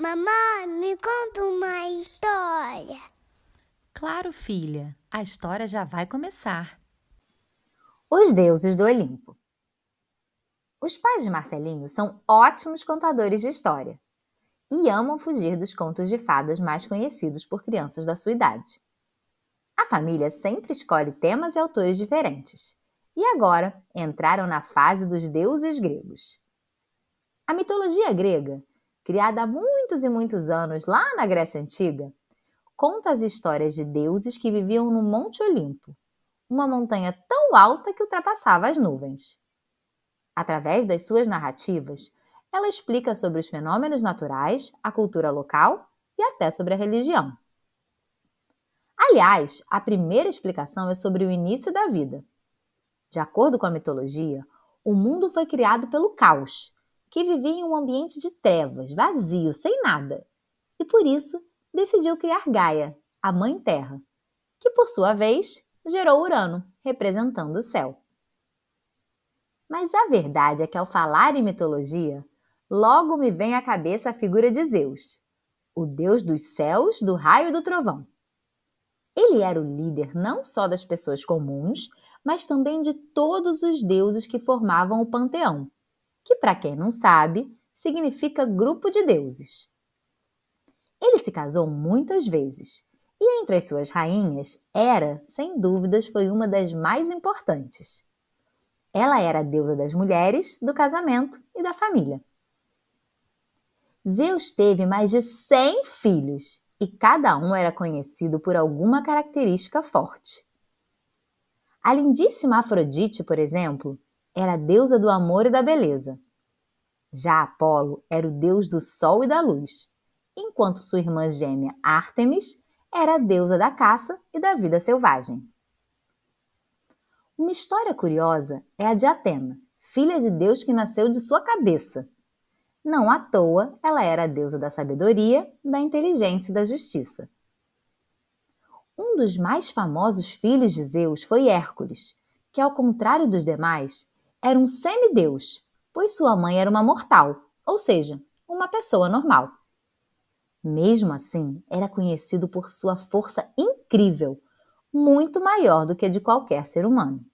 Mamãe, me conta uma história. Claro, filha, a história já vai começar. Os deuses do Olimpo. Os pais de Marcelinho são ótimos contadores de história e amam fugir dos contos de fadas mais conhecidos por crianças da sua idade. A família sempre escolhe temas e autores diferentes. E agora entraram na fase dos deuses gregos. A mitologia grega criada há muitos e muitos anos lá na Grécia Antiga, conta as histórias de deuses que viviam no Monte Olimpo, uma montanha tão alta que ultrapassava as nuvens. Através das suas narrativas, ela explica sobre os fenômenos naturais, a cultura local e até sobre a religião. Aliás, a primeira explicação é sobre o início da vida. De acordo com a mitologia, o mundo foi criado pelo caos, que vivia em um ambiente de trevas, vazio, sem nada. E por isso decidiu criar Gaia, a Mãe Terra, que por sua vez gerou Urano, representando o céu. Mas a verdade é que ao falar em mitologia, logo me vem à cabeça a figura de Zeus, o deus dos céus, do raio e do trovão. Ele era o líder não só das pessoas comuns, mas também de todos os deuses que formavam o panteão, que, para quem não sabe, significa grupo de deuses. Ele se casou muitas vezes e entre as suas rainhas, Hera, sem dúvidas, foi uma das mais importantes. Ela era a deusa das mulheres, do casamento e da família. Zeus teve mais de 100 filhos e cada um era conhecido por alguma característica forte. A lindíssima Afrodite, por exemplo, era a deusa do amor e da beleza. Já Apolo era o deus do sol e da luz, enquanto sua irmã gêmea Ártemis era a deusa da caça e da vida selvagem. Uma história curiosa é a de Atena, filha de Deus que nasceu de sua cabeça. Não à toa, ela era a deusa da sabedoria, da inteligência e da justiça. Um dos mais famosos filhos de Zeus foi Hércules, que, ao contrário dos demais, era um semideus, pois sua mãe era uma mortal, ou seja, uma pessoa normal. Mesmo assim, era conhecido por sua força incrível, muito maior do que a de qualquer ser humano.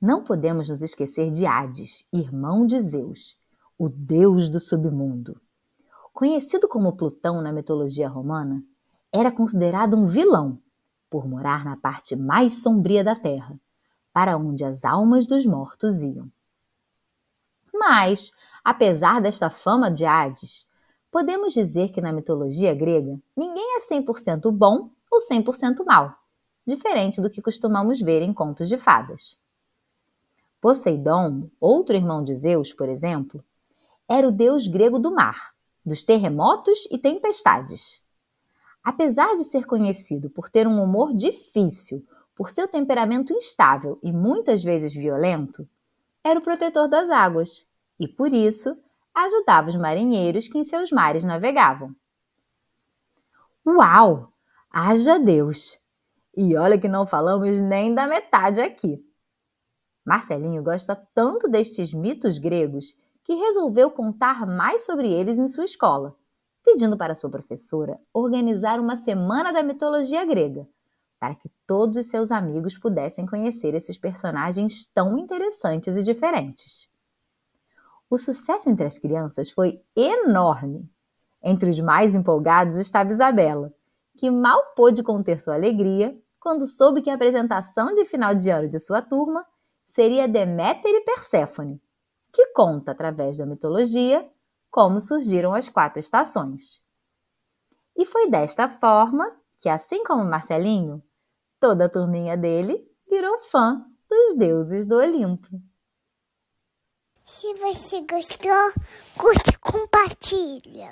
Não podemos nos esquecer de Hades, irmão de Zeus, o deus do submundo. Conhecido como Plutão na mitologia romana, era considerado um vilão por morar na parte mais sombria da Terra para onde as almas dos mortos iam. Mas, apesar desta fama de Hades, podemos dizer que na mitologia grega ninguém é 100% bom ou 100% mal, diferente do que costumamos ver em contos de fadas. Poseidon, outro irmão de Zeus, por exemplo, era o deus grego do mar, dos terremotos e tempestades. Apesar de ser conhecido por ter um humor difícil, por seu temperamento instável e muitas vezes violento, era o protetor das águas e, por isso, ajudava os marinheiros que em seus mares navegavam. Uau! Haja Deus! E olha que não falamos nem da metade aqui. Marcelinho gosta tanto destes mitos gregos que resolveu contar mais sobre eles em sua escola, pedindo para sua professora organizar uma semana da mitologia grega, para que todos os seus amigos pudessem conhecer esses personagens tão interessantes e diferentes. O sucesso entre as crianças foi enorme. Entre os mais empolgados estava Isabela, que mal pôde conter sua alegria quando soube que a apresentação de final de ano de sua turma seria Deméter e Perséfone, que conta, através da mitologia, como surgiram as quatro estações. E foi desta forma que, assim como Marcelinho, toda a turminha dele virou fã dos deuses do Olimpo. Se você gostou, curte e compartilha.